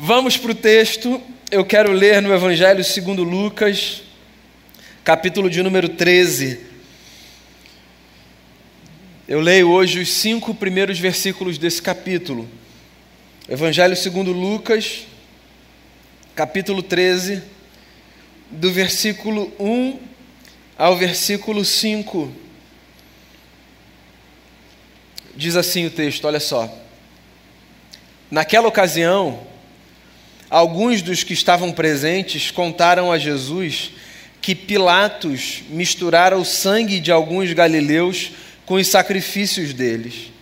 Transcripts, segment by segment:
Vamos para o texto. Eu quero ler no Evangelho segundo Lucas, capítulo de número 13. Eu leio hoje os cinco primeiros versículos desse capítulo. Evangelho segundo Lucas, capítulo 13, do versículo 1 ao versículo 5. Diz assim o texto, olha só. Naquela ocasião, alguns dos que estavam presentes contaram a Jesus que Pilatos misturara o sangue de alguns galileus com os sacrifícios deles.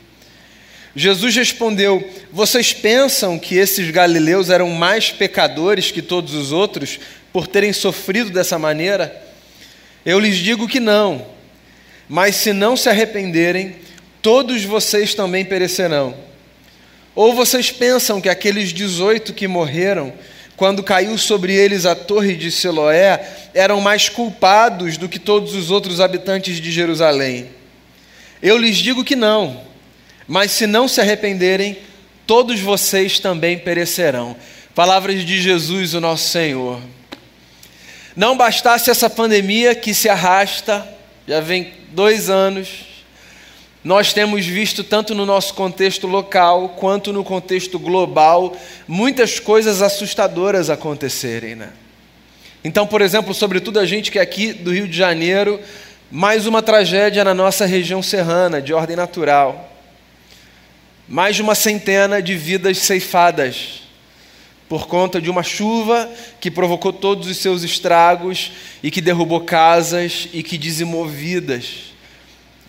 Jesus respondeu: Vocês pensam que esses galileus eram mais pecadores que todos os outros por terem sofrido dessa maneira? Eu lhes digo que não. Mas se não se arrependerem, todos vocês também perecerão. Ou vocês pensam que aqueles 18 que morreram, quando caiu sobre eles a torre de Siloé, eram mais culpados do que todos os outros habitantes de Jerusalém? Eu lhes digo que não, mas se não se arrependerem, todos vocês também perecerão. Palavras de Jesus, o nosso Senhor. Não bastasse essa pandemia que se arrasta, já vem dois anos, nós temos visto, tanto no nosso contexto local quanto no contexto global, muitas coisas assustadoras acontecerem. Né? Então, por exemplo, sobretudo a gente que é aqui do Rio de Janeiro, mais uma tragédia na nossa região serrana, de ordem natural. Mais de uma centena de vidas ceifadas por conta de uma chuva que provocou todos os seus estragos e que derrubou casas e que dizimou vidas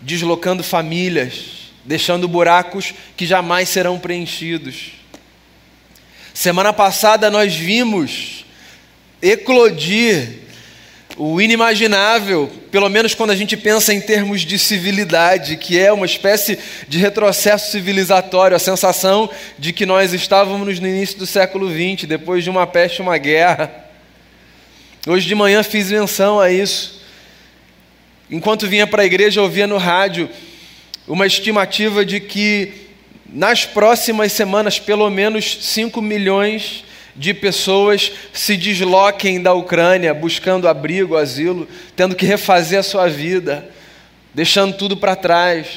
deslocando famílias, deixando buracos que jamais serão preenchidos. Semana passada nós vimos eclodir o inimaginável, pelo menos quando a gente pensa em termos de civilidade, que é uma espécie de retrocesso civilizatório, a sensação de que nós estávamos no início do século XX, depois de uma peste, uma guerra. Hoje de manhã fiz menção a isso. Enquanto vinha para a igreja, ouvia no rádio uma estimativa de que nas próximas semanas, pelo menos 5 milhões de pessoas se desloquem da Ucrânia, buscando abrigo, asilo, tendo que refazer a sua vida, deixando tudo para trás.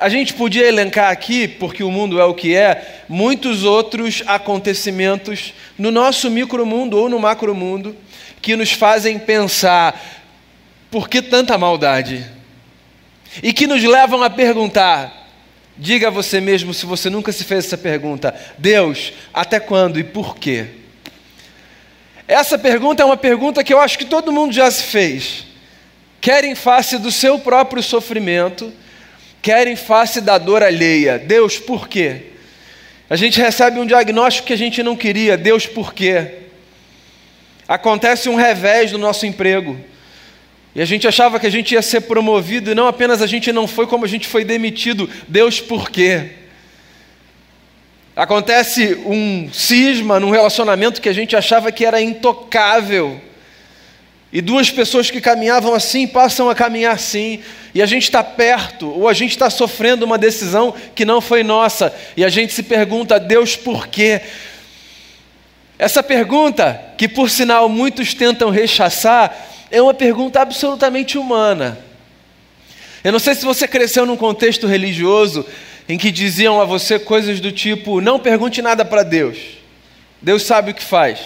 A gente podia elencar aqui, porque o mundo é o que é, muitos outros acontecimentos no nosso micromundo ou no macromundo que nos fazem pensar por que tanta maldade? E que nos levam a perguntar: diga a você mesmo se você nunca se fez essa pergunta, Deus, até quando e por quê? Essa pergunta é uma pergunta que eu acho que todo mundo já se fez. Quer em face do seu próprio sofrimento, quer em face da dor alheia. Deus, por quê? A gente recebe um diagnóstico que a gente não queria. Deus, por quê? Acontece um revés no nosso emprego. E a gente achava que a gente ia ser promovido, e não apenas a gente não foi, como a gente foi demitido. Deus, por quê? Acontece um cisma num relacionamento que a gente achava que era intocável. E duas pessoas que caminhavam assim passam a caminhar assim, e a gente está perto, ou a gente está sofrendo uma decisão que não foi nossa, e a gente se pergunta, Deus, por quê? Essa pergunta, que por sinal muitos tentam rechaçar, é uma pergunta absolutamente humana. Eu não sei se você cresceu num contexto religioso em que diziam a você coisas do tipo: não pergunte nada para Deus, Deus sabe o que faz.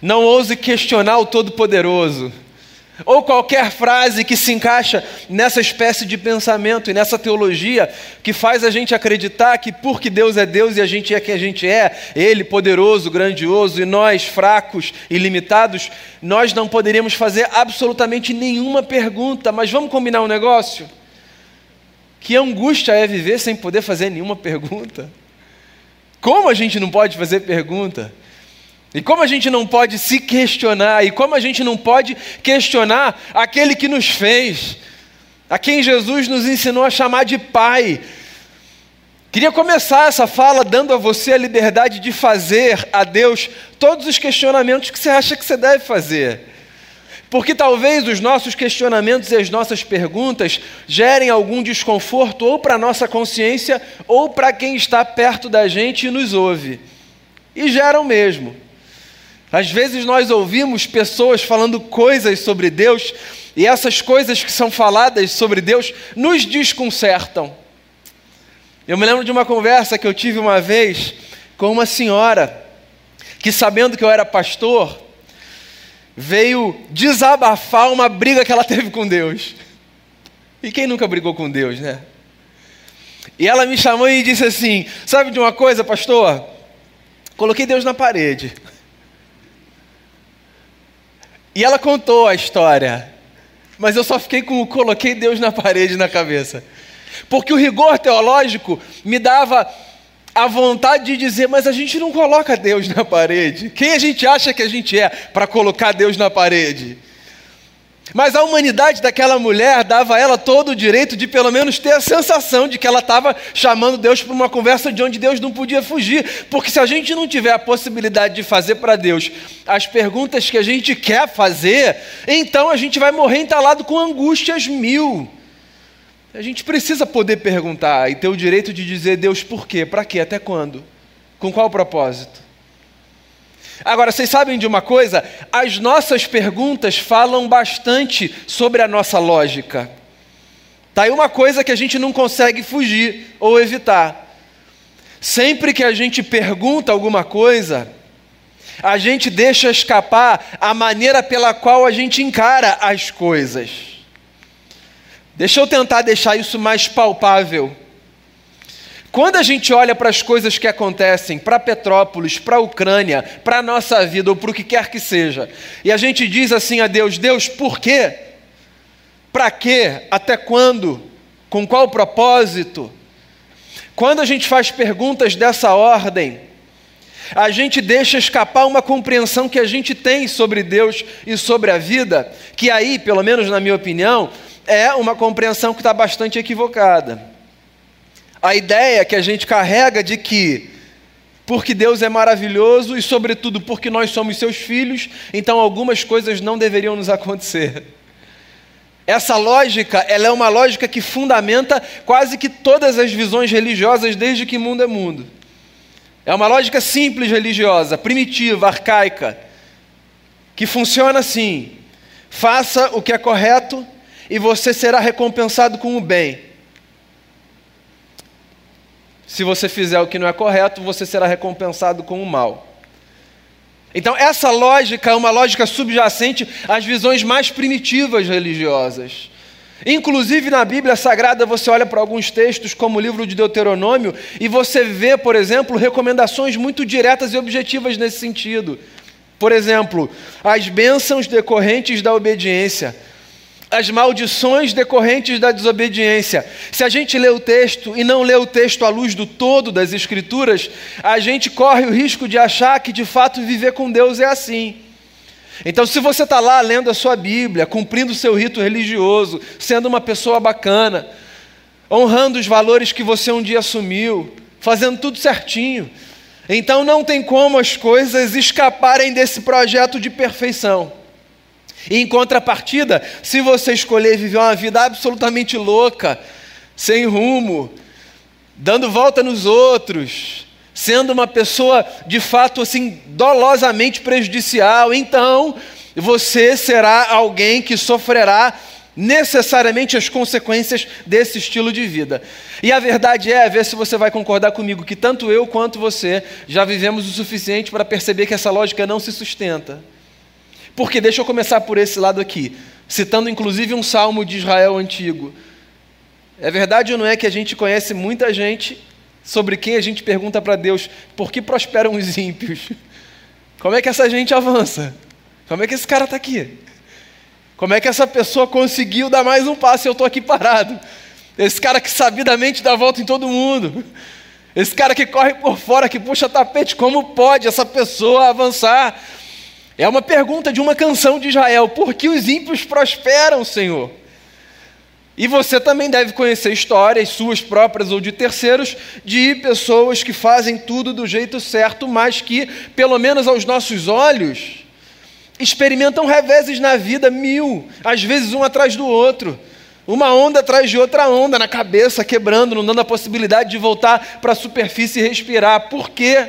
Não ouse questionar o Todo-Poderoso. Ou qualquer frase que se encaixa nessa espécie de pensamento e nessa teologia que faz a gente acreditar que porque Deus é Deus e a gente é quem a gente é, Ele poderoso, grandioso e nós fracos e limitados, nós não poderíamos fazer absolutamente nenhuma pergunta. Mas vamos combinar um negócio? Que angústia é viver sem poder fazer nenhuma pergunta? Como a gente não pode fazer pergunta? E como a gente não pode se questionar, e como a gente não pode questionar aquele que nos fez, a quem Jesus nos ensinou a chamar de Pai. Queria começar essa fala dando a você a liberdade de fazer a Deus todos os questionamentos que você acha que você deve fazer. Porque talvez os nossos questionamentos e as nossas perguntas gerem algum desconforto ou para a nossa consciência ou para quem está perto da gente e nos ouve. E geram mesmo. Às vezes nós ouvimos pessoas falando coisas sobre Deus, e essas coisas que são faladas sobre Deus nos desconcertam. Eu me lembro de uma conversa que eu tive uma vez com uma senhora que, sabendo que eu era pastor, veio desabafar uma briga que ela teve com Deus. E quem nunca brigou com Deus, né? E ela me chamou e disse assim: Sabe de uma coisa, pastor? Coloquei Deus na parede. E ela contou a história. Mas eu só fiquei com o coloquei Deus na parede na cabeça. Porque o rigor teológico me dava a vontade de dizer, mas a gente não coloca Deus na parede. Quem a gente acha que a gente é para colocar Deus na parede? Mas a humanidade daquela mulher dava a ela todo o direito de pelo menos ter a sensação de que ela estava chamando Deus para uma conversa de onde Deus não podia fugir. Porque se a gente não tiver a possibilidade de fazer para Deus as perguntas que a gente quer fazer, então a gente vai morrer entalado com angústias mil. A gente precisa poder perguntar e ter o direito de dizer, Deus, por quê? Para quê? Até quando? Com qual propósito? Agora, vocês sabem de uma coisa? As nossas perguntas falam bastante sobre a nossa lógica. Tá aí uma coisa que a gente não consegue fugir ou evitar. Sempre que a gente pergunta alguma coisa, a gente deixa escapar a maneira pela qual a gente encara as coisas. Deixa eu tentar deixar isso mais palpável. Quando a gente olha para as coisas que acontecem, para Petrópolis, para a Ucrânia, para a nossa vida ou para o que quer que seja, e a gente diz assim a Deus: Deus, por quê? Para quê? Até quando? Com qual propósito? Quando a gente faz perguntas dessa ordem, a gente deixa escapar uma compreensão que a gente tem sobre Deus e sobre a vida, que aí, pelo menos na minha opinião, é uma compreensão que está bastante equivocada. A ideia que a gente carrega de que, porque Deus é maravilhoso e, sobretudo, porque nós somos seus filhos, então algumas coisas não deveriam nos acontecer. Essa lógica, ela é uma lógica que fundamenta quase que todas as visões religiosas desde que mundo é mundo. É uma lógica simples religiosa, primitiva, arcaica, que funciona assim: faça o que é correto e você será recompensado com o bem. Se você fizer o que não é correto, você será recompensado com o mal. Então, essa lógica é uma lógica subjacente às visões mais primitivas religiosas. Inclusive na Bíblia Sagrada você olha para alguns textos, como o livro de Deuteronômio, e você vê, por exemplo, recomendações muito diretas e objetivas nesse sentido. Por exemplo, as bênçãos decorrentes da obediência as maldições decorrentes da desobediência. Se a gente lê o texto e não lê o texto à luz do todo das Escrituras, a gente corre o risco de achar que de fato viver com Deus é assim. Então, se você está lá lendo a sua Bíblia, cumprindo o seu rito religioso, sendo uma pessoa bacana, honrando os valores que você um dia assumiu, fazendo tudo certinho, então não tem como as coisas escaparem desse projeto de perfeição. E em contrapartida, se você escolher viver uma vida absolutamente louca, sem rumo, dando volta nos outros, sendo uma pessoa de fato assim dolosamente prejudicial, então você será alguém que sofrerá necessariamente as consequências desse estilo de vida. E a verdade é, ver se você vai concordar comigo, que tanto eu quanto você já vivemos o suficiente para perceber que essa lógica não se sustenta. Porque deixa eu começar por esse lado aqui, citando inclusive um salmo de Israel antigo. É verdade ou não é que a gente conhece muita gente sobre quem a gente pergunta para Deus por que prosperam os ímpios? Como é que essa gente avança? Como é que esse cara está aqui? Como é que essa pessoa conseguiu dar mais um passo e eu estou aqui parado? Esse cara que sabidamente dá volta em todo mundo. Esse cara que corre por fora, que puxa tapete, como pode essa pessoa avançar? É uma pergunta de uma canção de Israel: por que os ímpios prosperam, Senhor? E você também deve conhecer histórias, suas próprias ou de terceiros, de pessoas que fazem tudo do jeito certo, mas que, pelo menos aos nossos olhos, experimentam reveses na vida mil, às vezes um atrás do outro. Uma onda atrás de outra onda na cabeça, quebrando, não dando a possibilidade de voltar para a superfície e respirar. Por quê?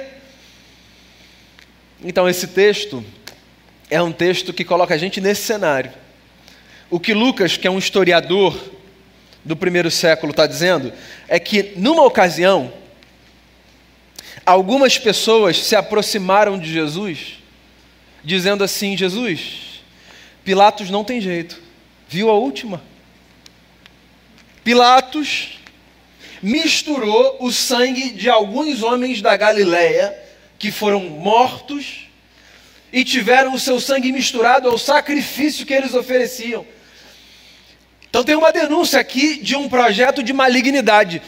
Então, esse texto é um texto que coloca a gente nesse cenário. O que Lucas, que é um historiador do primeiro século, está dizendo é que, numa ocasião, algumas pessoas se aproximaram de Jesus, dizendo assim: Jesus, Pilatos não tem jeito, viu a última? Pilatos misturou o sangue de alguns homens da Galileia que foram mortos e tiveram o seu sangue misturado ao sacrifício que eles ofereciam. Então tem uma denúncia aqui de um projeto de malignidade.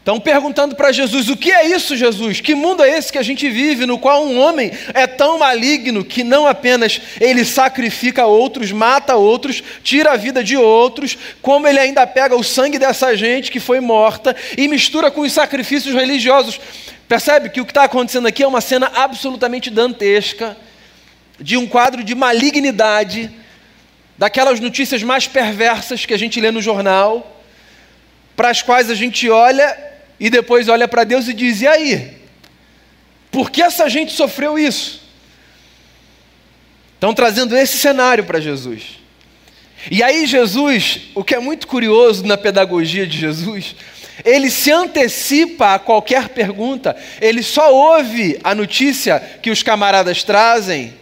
Estão perguntando para Jesus: o que é isso, Jesus? Que mundo é esse que a gente vive, no qual um homem é tão maligno que não apenas ele sacrifica outros, mata outros, tira a vida de outros, como ele ainda pega o sangue dessa gente que foi morta e mistura com os sacrifícios religiosos. Percebe que o que está acontecendo aqui é uma cena absolutamente dantesca de um quadro de malignidade, daquelas notícias mais perversas que a gente lê no jornal, para as quais a gente olha e depois olha para Deus e diz: e aí? Por que essa gente sofreu isso? Estão trazendo esse cenário para Jesus. E aí, Jesus, o que é muito curioso na pedagogia de Jesus, ele se antecipa a qualquer pergunta, ele só ouve a notícia que os camaradas trazem,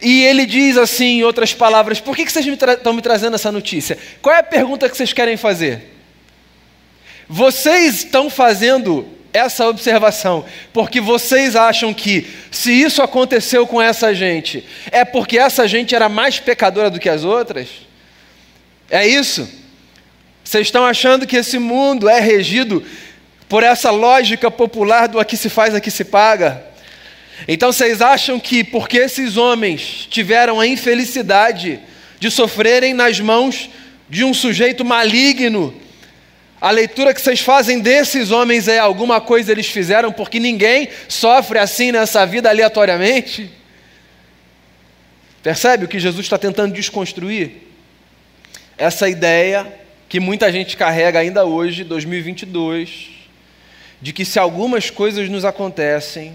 e ele diz assim, em outras palavras: por que vocês estão me trazendo essa notícia? Qual é a pergunta que vocês querem fazer? Vocês estão fazendo essa observação porque vocês acham que, se isso aconteceu com essa gente, é porque essa gente era mais pecadora do que as outras? É isso? Vocês estão achando que esse mundo é regido por essa lógica popular do aqui se faz, aqui se paga? Então vocês acham que porque esses homens tiveram a infelicidade de sofrerem nas mãos de um sujeito maligno, a leitura que vocês fazem desses homens é alguma coisa eles fizeram porque ninguém sofre assim nessa vida aleatoriamente? Percebe o que Jesus está tentando desconstruir? Essa ideia que muita gente carrega ainda hoje, 2022, de que se algumas coisas nos acontecem,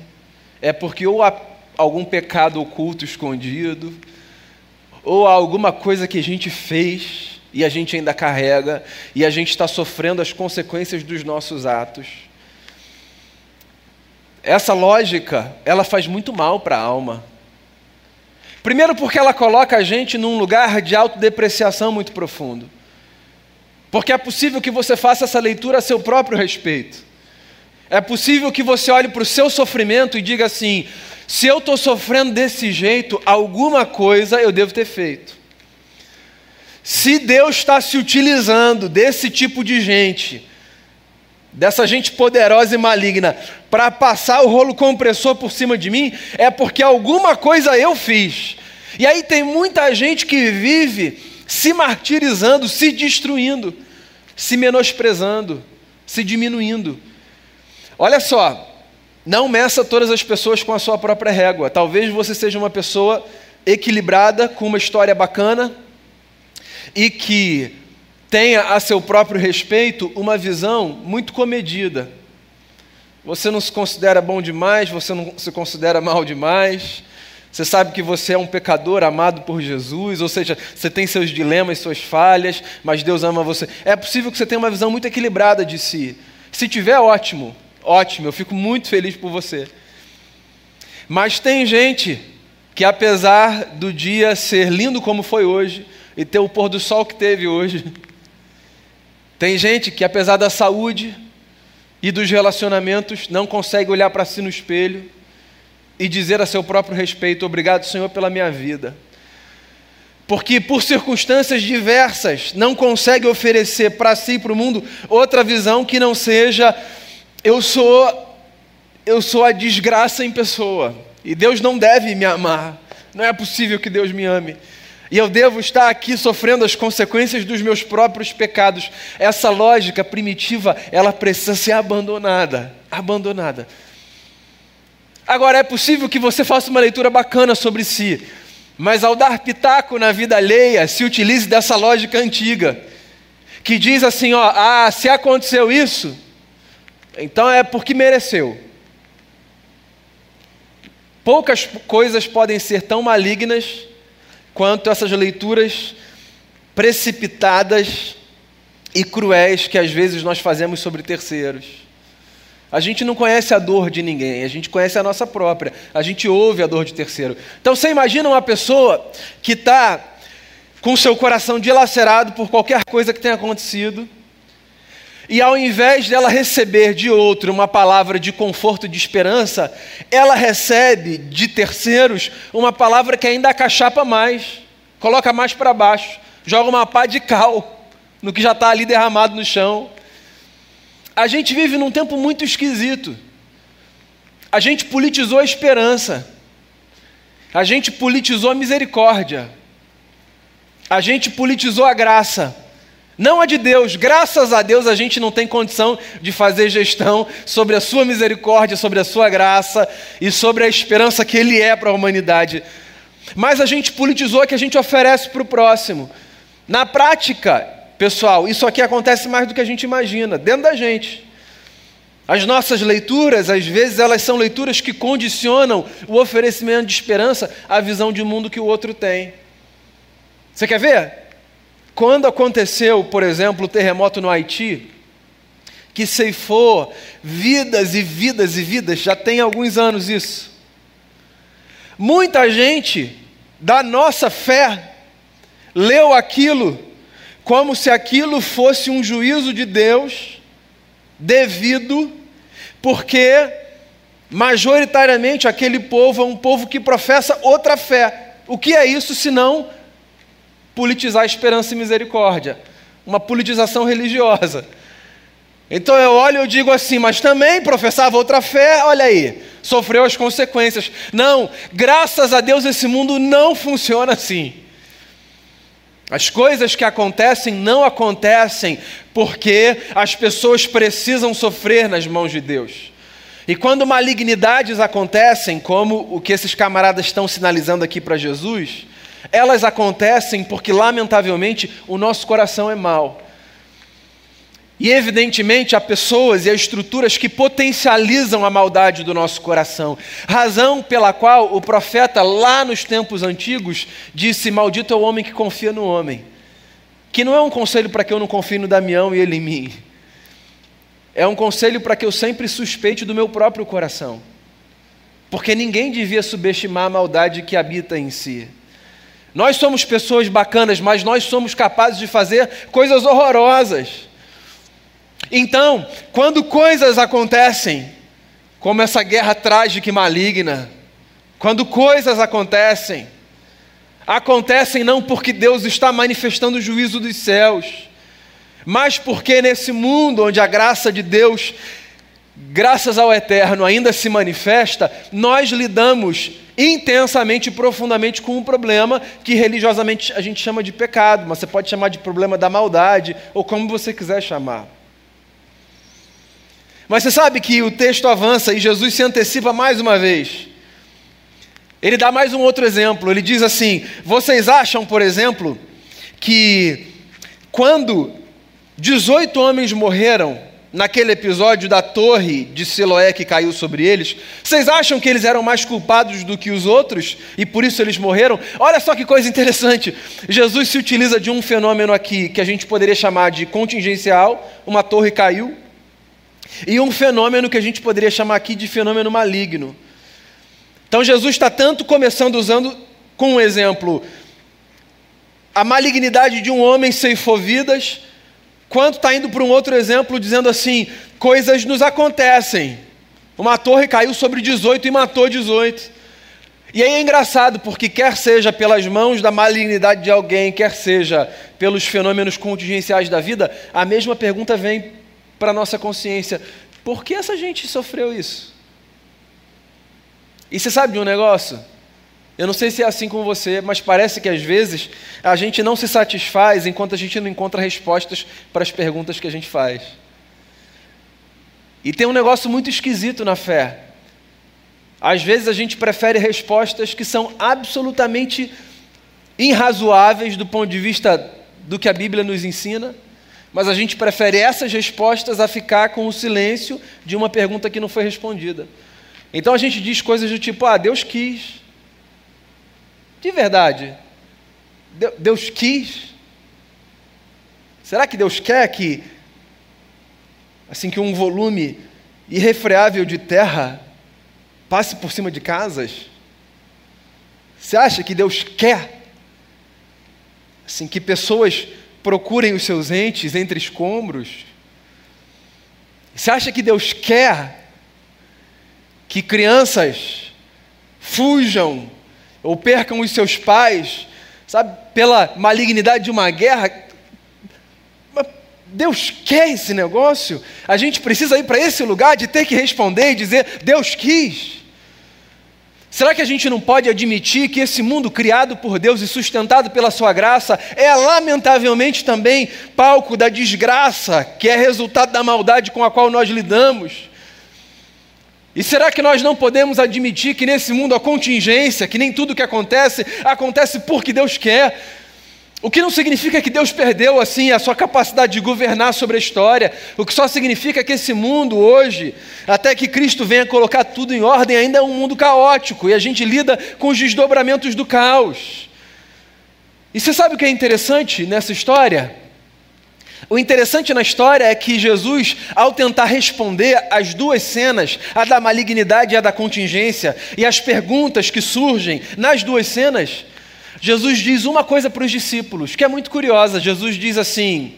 é porque ou há algum pecado oculto escondido, ou há alguma coisa que a gente fez e a gente ainda carrega, e a gente está sofrendo as consequências dos nossos atos. Essa lógica, ela faz muito mal para a alma. Primeiro, porque ela coloca a gente num lugar de autodepreciação muito profundo. Porque é possível que você faça essa leitura a seu próprio respeito. É possível que você olhe para o seu sofrimento e diga assim: se eu estou sofrendo desse jeito, alguma coisa eu devo ter feito. Se Deus está se utilizando desse tipo de gente, dessa gente poderosa e maligna, para passar o rolo compressor por cima de mim, é porque alguma coisa eu fiz. E aí tem muita gente que vive se martirizando, se destruindo, se menosprezando, se diminuindo. Olha só, não meça todas as pessoas com a sua própria régua. Talvez você seja uma pessoa equilibrada, com uma história bacana, e que tenha a seu próprio respeito uma visão muito comedida. Você não se considera bom demais, você não se considera mal demais. Você sabe que você é um pecador amado por Jesus, ou seja, você tem seus dilemas, suas falhas, mas Deus ama você. É possível que você tenha uma visão muito equilibrada de si. Se tiver, ótimo, ótimo, eu fico muito feliz por você. Mas tem gente que, apesar do dia ser lindo como foi hoje, e ter o pôr do sol que teve hoje. Tem gente que, apesar da saúde e dos relacionamentos, não consegue olhar para si no espelho e dizer a seu próprio respeito: Obrigado, Senhor, pela minha vida. Porque, por circunstâncias diversas, não consegue oferecer para si e para o mundo outra visão que não seja: eu sou, eu sou a desgraça em pessoa. E Deus não deve me amar. Não é possível que Deus me ame e eu devo estar aqui sofrendo as consequências dos meus próprios pecados. Essa lógica primitiva, ela precisa ser abandonada, abandonada. Agora é possível que você faça uma leitura bacana sobre si, mas ao dar pitaco na vida alheia, se utilize dessa lógica antiga, que diz assim, ó, ah, se aconteceu isso, então é porque mereceu. poucas coisas podem ser tão malignas quanto essas leituras precipitadas e cruéis que às vezes nós fazemos sobre terceiros. A gente não conhece a dor de ninguém, a gente conhece a nossa própria, a gente ouve a dor de terceiro. Então você imagina uma pessoa que está com seu coração dilacerado por qualquer coisa que tenha acontecido, e ao invés dela receber de outro uma palavra de conforto e de esperança, ela recebe de terceiros uma palavra que ainda acachapa mais, coloca mais para baixo, joga uma pá de cal no que já está ali derramado no chão. A gente vive num tempo muito esquisito. A gente politizou a esperança. A gente politizou a misericórdia. A gente politizou a graça não a de Deus. Graças a Deus a gente não tem condição de fazer gestão sobre a sua misericórdia, sobre a sua graça e sobre a esperança que Ele é para a humanidade. Mas a gente politizou que a gente oferece para o próximo. Na prática, pessoal, isso aqui acontece mais do que a gente imagina, dentro da gente. As nossas leituras, às vezes, elas são leituras que condicionam o oferecimento de esperança à visão de mundo que o outro tem. Você quer ver? Quando aconteceu, por exemplo, o terremoto no Haiti, que ceifou vidas e vidas e vidas, já tem alguns anos isso. Muita gente da nossa fé leu aquilo como se aquilo fosse um juízo de Deus devido, porque majoritariamente aquele povo é um povo que professa outra fé. O que é isso senão politizar esperança e misericórdia, uma politização religiosa. Então eu olho e digo assim, mas também professava outra fé, olha aí, sofreu as consequências. Não, graças a Deus esse mundo não funciona assim. As coisas que acontecem não acontecem porque as pessoas precisam sofrer nas mãos de Deus. E quando malignidades acontecem, como o que esses camaradas estão sinalizando aqui para Jesus, elas acontecem porque, lamentavelmente, o nosso coração é mau. E, evidentemente, há pessoas e há estruturas que potencializam a maldade do nosso coração. Razão pela qual o profeta, lá nos tempos antigos, disse: Maldito é o homem que confia no homem. Que não é um conselho para que eu não confie no Damião e ele em mim. É um conselho para que eu sempre suspeite do meu próprio coração. Porque ninguém devia subestimar a maldade que habita em si. Nós somos pessoas bacanas, mas nós somos capazes de fazer coisas horrorosas. Então, quando coisas acontecem, como essa guerra trágica e maligna, quando coisas acontecem, acontecem não porque Deus está manifestando o juízo dos céus, mas porque nesse mundo onde a graça de Deus, graças ao Eterno, ainda se manifesta, nós lidamos intensamente e profundamente com um problema que religiosamente a gente chama de pecado, mas você pode chamar de problema da maldade, ou como você quiser chamar. Mas você sabe que o texto avança e Jesus se antecipa mais uma vez. Ele dá mais um outro exemplo. Ele diz assim: Vocês acham, por exemplo, que quando 18 homens morreram naquele episódio da torre de Siloé que caiu sobre eles, vocês acham que eles eram mais culpados do que os outros e por isso eles morreram? Olha só que coisa interessante. Jesus se utiliza de um fenômeno aqui que a gente poderia chamar de contingencial, uma torre caiu, e um fenômeno que a gente poderia chamar aqui de fenômeno maligno. Então Jesus está tanto começando usando com um exemplo a malignidade de um homem ceifou vidas, quanto está indo para um outro exemplo dizendo assim: coisas nos acontecem. Uma torre caiu sobre 18 e matou 18. E aí é engraçado, porque quer seja pelas mãos da malignidade de alguém, quer seja pelos fenômenos contingenciais da vida, a mesma pergunta vem para a nossa consciência: por que essa gente sofreu isso? E você sabe de um negócio? Eu não sei se é assim com você, mas parece que às vezes a gente não se satisfaz enquanto a gente não encontra respostas para as perguntas que a gente faz. E tem um negócio muito esquisito na fé. Às vezes a gente prefere respostas que são absolutamente irrazoáveis do ponto de vista do que a Bíblia nos ensina, mas a gente prefere essas respostas a ficar com o silêncio de uma pergunta que não foi respondida. Então a gente diz coisas do tipo: ah, Deus quis. De verdade, Deus quis. Será que Deus quer que, assim, que um volume irrefreável de terra passe por cima de casas? Você acha que Deus quer, assim, que pessoas procurem os seus entes entre escombros? Você acha que Deus quer que crianças fujam ou percam os seus pais, sabe, pela malignidade de uma guerra? Deus quer esse negócio? A gente precisa ir para esse lugar de ter que responder e dizer: Deus quis. Será que a gente não pode admitir que esse mundo criado por Deus e sustentado pela Sua graça é lamentavelmente também palco da desgraça, que é resultado da maldade com a qual nós lidamos? E será que nós não podemos admitir que nesse mundo a contingência, que nem tudo que acontece, acontece porque Deus quer? O que não significa que Deus perdeu assim a sua capacidade de governar sobre a história. O que só significa que esse mundo hoje, até que Cristo venha colocar tudo em ordem, ainda é um mundo caótico e a gente lida com os desdobramentos do caos. E você sabe o que é interessante nessa história? O interessante na história é que Jesus, ao tentar responder às duas cenas, a da malignidade e a da contingência, e as perguntas que surgem nas duas cenas, Jesus diz uma coisa para os discípulos, que é muito curiosa. Jesus diz assim: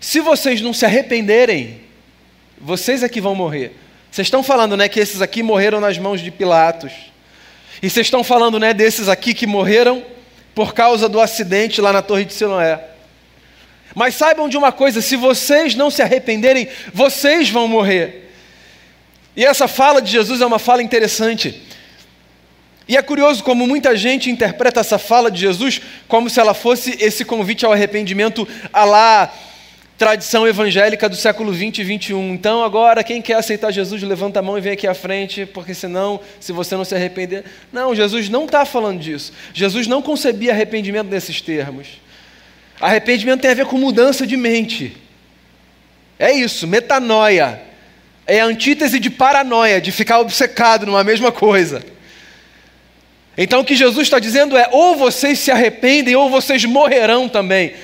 Se vocês não se arrependerem, vocês é que vão morrer. Vocês estão falando, né, que esses aqui morreram nas mãos de Pilatos. E vocês estão falando, né, desses aqui que morreram por causa do acidente lá na Torre de Siloé. Mas saibam de uma coisa: se vocês não se arrependerem, vocês vão morrer. E essa fala de Jesus é uma fala interessante. E é curioso como muita gente interpreta essa fala de Jesus como se ela fosse esse convite ao arrependimento a lá tradição evangélica do século 20 e 21. Então, agora, quem quer aceitar Jesus, levanta a mão e vem aqui à frente, porque senão, se você não se arrepender. Não, Jesus não está falando disso. Jesus não concebia arrependimento nesses termos. Arrependimento tem a ver com mudança de mente. É isso, metanoia. É a antítese de paranoia, de ficar obcecado numa mesma coisa. Então o que Jesus está dizendo é: ou vocês se arrependem, ou vocês morrerão também.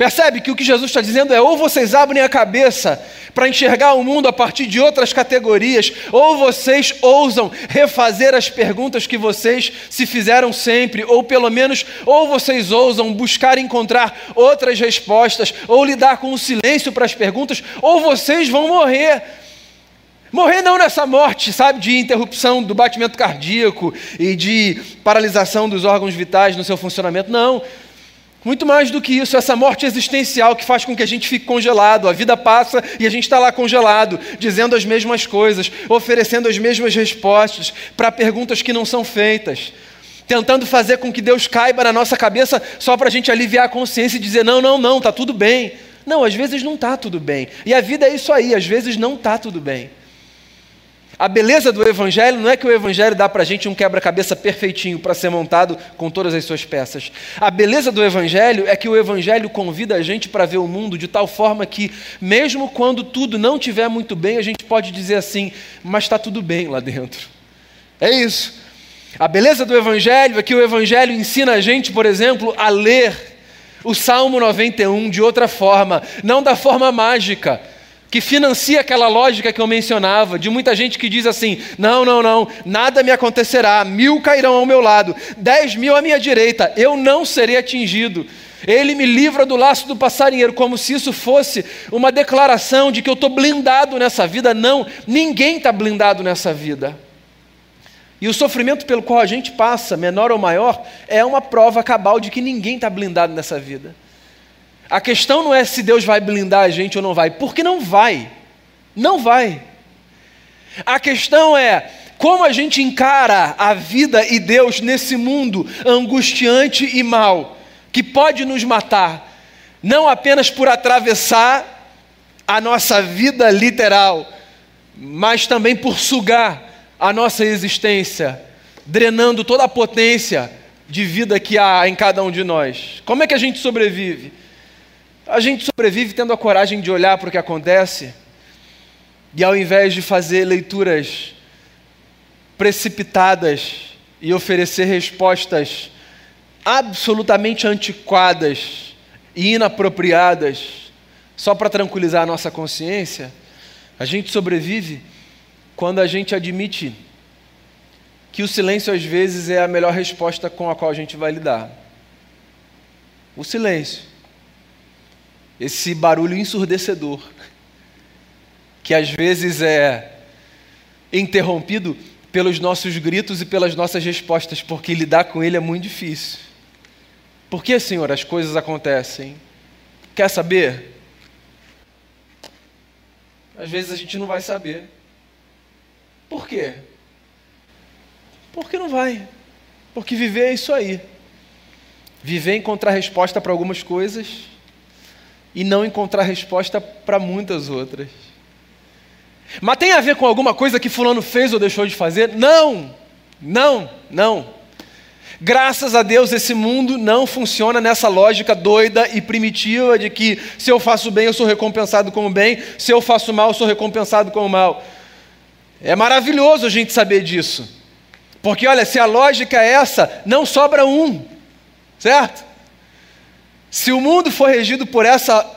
Percebe que o que Jesus está dizendo é: ou vocês abrem a cabeça para enxergar o mundo a partir de outras categorias, ou vocês ousam refazer as perguntas que vocês se fizeram sempre, ou pelo menos, ou vocês ousam buscar encontrar outras respostas, ou lidar com o silêncio para as perguntas, ou vocês vão morrer. Morrer não nessa morte, sabe, de interrupção do batimento cardíaco e de paralisação dos órgãos vitais no seu funcionamento, não. Muito mais do que isso, essa morte existencial que faz com que a gente fique congelado. A vida passa e a gente está lá congelado, dizendo as mesmas coisas, oferecendo as mesmas respostas para perguntas que não são feitas, tentando fazer com que Deus caiba na nossa cabeça só para a gente aliviar a consciência e dizer: não, não, não, está tudo bem. Não, às vezes não está tudo bem. E a vida é isso aí, às vezes não está tudo bem. A beleza do Evangelho não é que o Evangelho dá para a gente um quebra-cabeça perfeitinho para ser montado com todas as suas peças. A beleza do Evangelho é que o Evangelho convida a gente para ver o mundo de tal forma que, mesmo quando tudo não estiver muito bem, a gente pode dizer assim, mas está tudo bem lá dentro. É isso. A beleza do Evangelho é que o Evangelho ensina a gente, por exemplo, a ler o Salmo 91 de outra forma, não da forma mágica que financia aquela lógica que eu mencionava, de muita gente que diz assim: não, não, não, nada me acontecerá, mil cairão ao meu lado, dez mil à minha direita, eu não serei atingido. Ele me livra do laço do passarinheiro, como se isso fosse uma declaração de que eu estou blindado nessa vida. Não, ninguém está blindado nessa vida. E o sofrimento pelo qual a gente passa, menor ou maior, é uma prova cabal de que ninguém está blindado nessa vida. A questão não é se Deus vai blindar a gente ou não vai, porque não vai. Não vai. A questão é como a gente encara a vida e Deus nesse mundo angustiante e mal, que pode nos matar, não apenas por atravessar a nossa vida literal, mas também por sugar a nossa existência, drenando toda a potência de vida que há em cada um de nós. Como é que a gente sobrevive? A gente sobrevive tendo a coragem de olhar para o que acontece e ao invés de fazer leituras precipitadas e oferecer respostas absolutamente antiquadas e inapropriadas só para tranquilizar a nossa consciência, a gente sobrevive quando a gente admite que o silêncio às vezes é a melhor resposta com a qual a gente vai lidar. O silêncio. Esse barulho ensurdecedor, que às vezes é interrompido pelos nossos gritos e pelas nossas respostas, porque lidar com ele é muito difícil. Por que, Senhor, as coisas acontecem? Quer saber? Às vezes a gente não vai saber. Por quê? Porque não vai. Porque viver é isso aí. Viver é encontrar resposta para algumas coisas e não encontrar resposta para muitas outras. Mas tem a ver com alguma coisa que Fulano fez ou deixou de fazer? Não, não, não. Graças a Deus, esse mundo não funciona nessa lógica doida e primitiva de que se eu faço bem, eu sou recompensado com o bem, se eu faço mal, eu sou recompensado com o mal. É maravilhoso a gente saber disso. Porque, olha, se a lógica é essa, não sobra um, certo? Se o mundo for regido por essa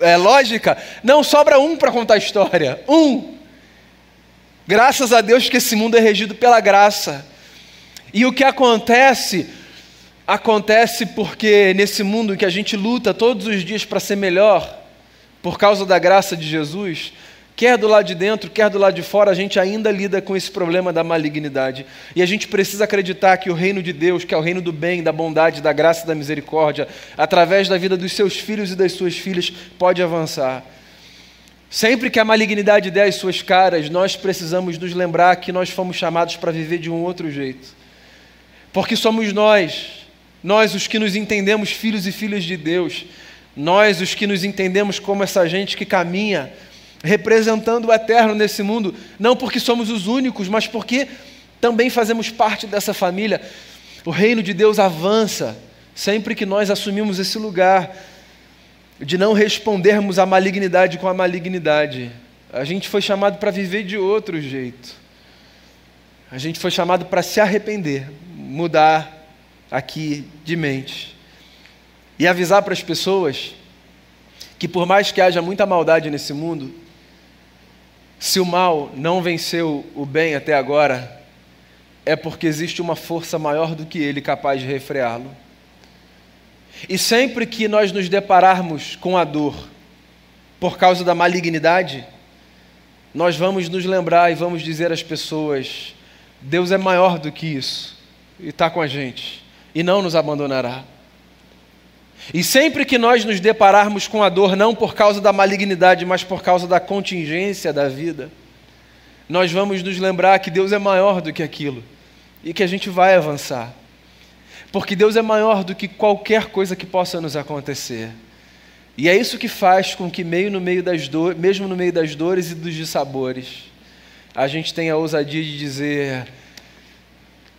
é, lógica, não sobra um para contar a história. Um. Graças a Deus que esse mundo é regido pela graça. E o que acontece, acontece porque nesse mundo em que a gente luta todos os dias para ser melhor, por causa da graça de Jesus, quer do lado de dentro, quer do lado de fora, a gente ainda lida com esse problema da malignidade. E a gente precisa acreditar que o reino de Deus, que é o reino do bem, da bondade, da graça e da misericórdia, através da vida dos seus filhos e das suas filhas, pode avançar. Sempre que a malignidade der as suas caras, nós precisamos nos lembrar que nós fomos chamados para viver de um outro jeito. Porque somos nós, nós os que nos entendemos filhos e filhas de Deus, nós os que nos entendemos como essa gente que caminha representando o eterno nesse mundo, não porque somos os únicos, mas porque também fazemos parte dessa família. O reino de Deus avança sempre que nós assumimos esse lugar de não respondermos à malignidade com a malignidade. A gente foi chamado para viver de outro jeito. A gente foi chamado para se arrepender, mudar aqui de mente e avisar para as pessoas que, por mais que haja muita maldade nesse mundo, se o mal não venceu o bem até agora, é porque existe uma força maior do que ele capaz de refreá-lo. E sempre que nós nos depararmos com a dor por causa da malignidade, nós vamos nos lembrar e vamos dizer às pessoas: Deus é maior do que isso e está com a gente e não nos abandonará. E sempre que nós nos depararmos com a dor, não por causa da malignidade, mas por causa da contingência da vida, nós vamos nos lembrar que Deus é maior do que aquilo e que a gente vai avançar. Porque Deus é maior do que qualquer coisa que possa nos acontecer. E é isso que faz com que, meio no meio das dores, mesmo no meio das dores e dos dissabores, a gente tenha a ousadia de dizer: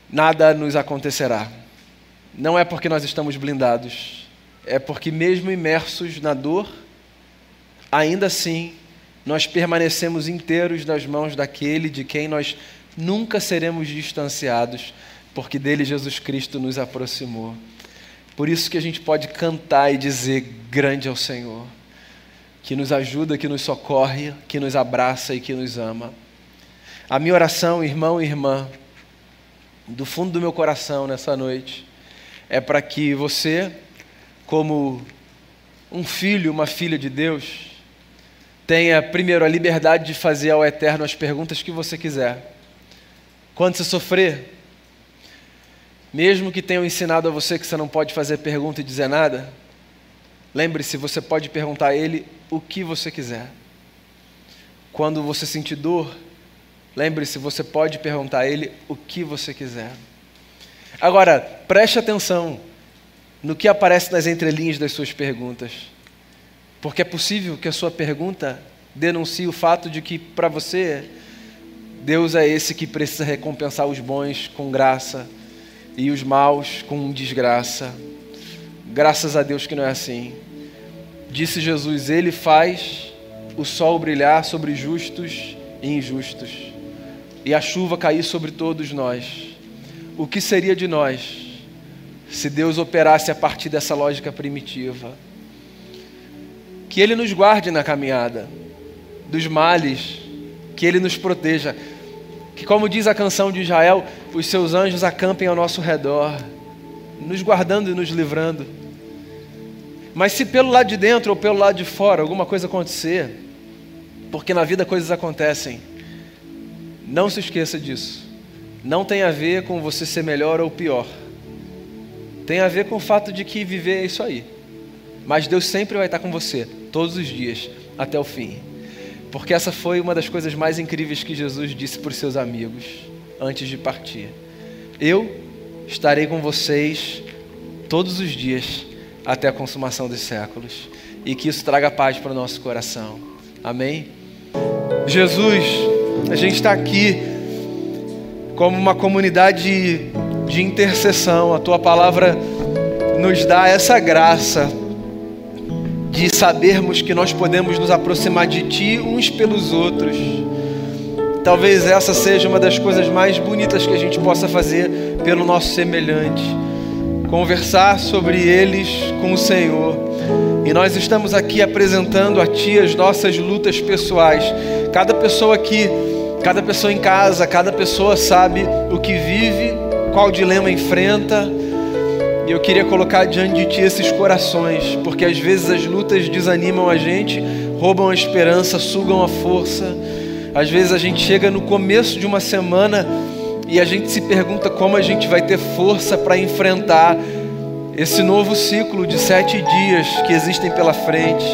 nada nos acontecerá. Não é porque nós estamos blindados, é porque, mesmo imersos na dor, ainda assim nós permanecemos inteiros nas mãos daquele de quem nós nunca seremos distanciados, porque dele Jesus Cristo nos aproximou. Por isso que a gente pode cantar e dizer: Grande é o Senhor, que nos ajuda, que nos socorre, que nos abraça e que nos ama. A minha oração, irmão e irmã, do fundo do meu coração nessa noite é para que você, como um filho, uma filha de Deus, tenha primeiro a liberdade de fazer ao Eterno as perguntas que você quiser. Quando você sofrer, mesmo que tenham ensinado a você que você não pode fazer pergunta e dizer nada, lembre-se, você pode perguntar a Ele o que você quiser. Quando você sentir dor, Lembre-se, você pode perguntar a Ele o que você quiser. Agora, preste atenção no que aparece nas entrelinhas das suas perguntas. Porque é possível que a sua pergunta denuncie o fato de que, para você, Deus é esse que precisa recompensar os bons com graça e os maus com desgraça. Graças a Deus que não é assim. Disse Jesus: Ele faz o sol brilhar sobre justos e injustos e a chuva cair sobre todos nós, o que seria de nós se Deus operasse a partir dessa lógica primitiva? Que Ele nos guarde na caminhada dos males, que Ele nos proteja. Que, como diz a canção de Israel, os seus anjos acampem ao nosso redor, nos guardando e nos livrando. Mas se pelo lado de dentro ou pelo lado de fora alguma coisa acontecer, porque na vida coisas acontecem, não se esqueça disso. Não tem a ver com você ser melhor ou pior. Tem a ver com o fato de que viver é isso aí. Mas Deus sempre vai estar com você, todos os dias, até o fim. Porque essa foi uma das coisas mais incríveis que Jesus disse para os seus amigos antes de partir. Eu estarei com vocês todos os dias até a consumação dos séculos. E que isso traga paz para o nosso coração. Amém? Jesus, a gente está aqui como uma comunidade de intercessão. A tua palavra nos dá essa graça de sabermos que nós podemos nos aproximar de Ti uns pelos outros. Talvez essa seja uma das coisas mais bonitas que a gente possa fazer pelo nosso semelhante. Conversar sobre eles com o Senhor. E nós estamos aqui apresentando a Ti as nossas lutas pessoais. Cada pessoa aqui, cada pessoa em casa, cada pessoa sabe o que vive, qual dilema enfrenta e eu queria colocar diante de ti esses corações, porque às vezes as lutas desanimam a gente, roubam a esperança, sugam a força. Às vezes a gente chega no começo de uma semana e a gente se pergunta como a gente vai ter força para enfrentar esse novo ciclo de sete dias que existem pela frente.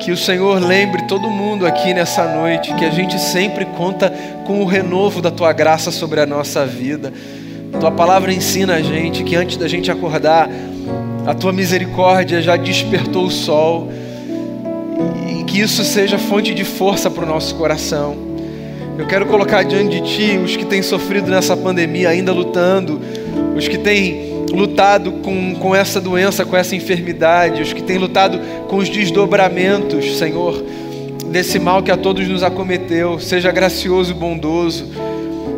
Que o Senhor lembre todo mundo aqui nessa noite que a gente sempre conta com o renovo da tua graça sobre a nossa vida tua palavra ensina a gente que antes da gente acordar, a tua misericórdia já despertou o sol e que isso seja fonte de força para o nosso coração. Eu quero colocar diante de ti os que têm sofrido nessa pandemia, ainda lutando, os que têm lutado com, com essa doença, com essa enfermidade, os que têm lutado com os desdobramentos, Senhor, desse mal que a todos nos acometeu. Seja gracioso e bondoso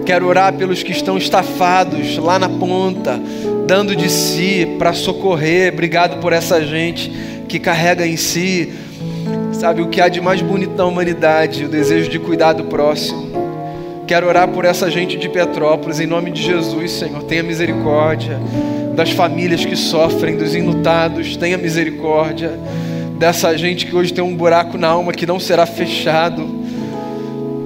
Quero orar pelos que estão estafados lá na ponta, dando de si para socorrer. Obrigado por essa gente que carrega em si, sabe, o que há de mais bonito na humanidade, o desejo de cuidar do próximo. Quero orar por essa gente de Petrópolis, em nome de Jesus, Senhor. Tenha misericórdia das famílias que sofrem, dos enlutados. Tenha misericórdia dessa gente que hoje tem um buraco na alma que não será fechado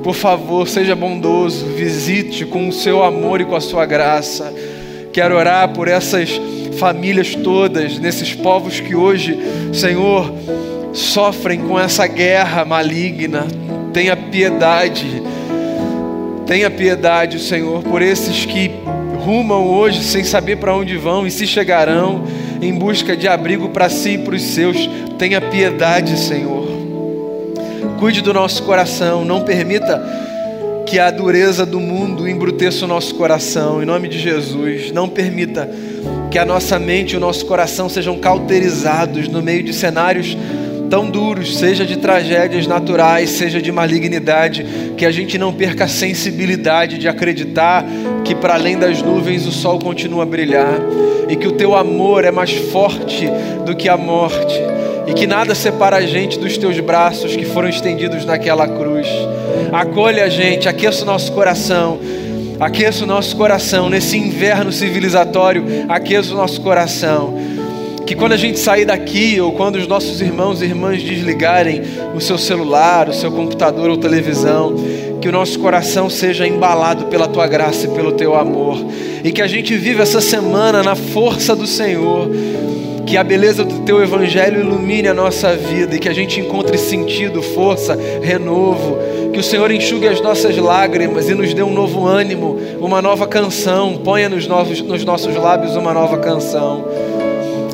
por favor, seja bondoso, visite com o seu amor e com a sua graça. Quero orar por essas famílias todas, nesses povos que hoje, Senhor, sofrem com essa guerra maligna. Tenha piedade, tenha piedade, Senhor, por esses que rumam hoje sem saber para onde vão e se chegarão em busca de abrigo para si e para os seus. Tenha piedade, Senhor. Cuide do nosso coração, não permita que a dureza do mundo embruteça o nosso coração, em nome de Jesus. Não permita que a nossa mente e o nosso coração sejam cauterizados no meio de cenários tão duros, seja de tragédias naturais, seja de malignidade, que a gente não perca a sensibilidade de acreditar que para além das nuvens o sol continua a brilhar e que o teu amor é mais forte do que a morte e que nada separa a gente dos teus braços que foram estendidos naquela cruz. Acolha a gente, aqueça o nosso coração, aqueça o nosso coração nesse inverno civilizatório, aqueça o nosso coração. Que quando a gente sair daqui, ou quando os nossos irmãos e irmãs desligarem o seu celular, o seu computador ou televisão, que o nosso coração seja embalado pela tua graça e pelo teu amor, e que a gente viva essa semana na força do Senhor que a beleza do teu evangelho ilumine a nossa vida e que a gente encontre sentido, força, renovo. Que o Senhor enxugue as nossas lágrimas e nos dê um novo ânimo, uma nova canção. Ponha nos, nos nossos lábios uma nova canção.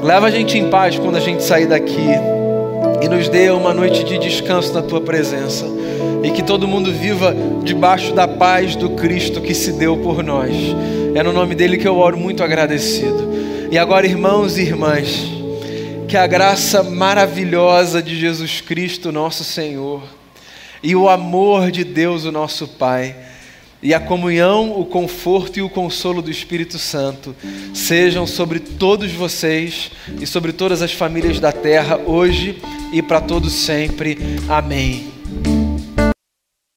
Leva a gente em paz quando a gente sair daqui e nos dê uma noite de descanso na tua presença. E que todo mundo viva debaixo da paz do Cristo que se deu por nós. É no nome dele que eu oro muito agradecido. E agora, irmãos e irmãs, que a graça maravilhosa de Jesus Cristo, nosso Senhor, e o amor de Deus, o nosso Pai, e a comunhão, o conforto e o consolo do Espírito Santo sejam sobre todos vocês e sobre todas as famílias da terra, hoje e para todos sempre. Amém.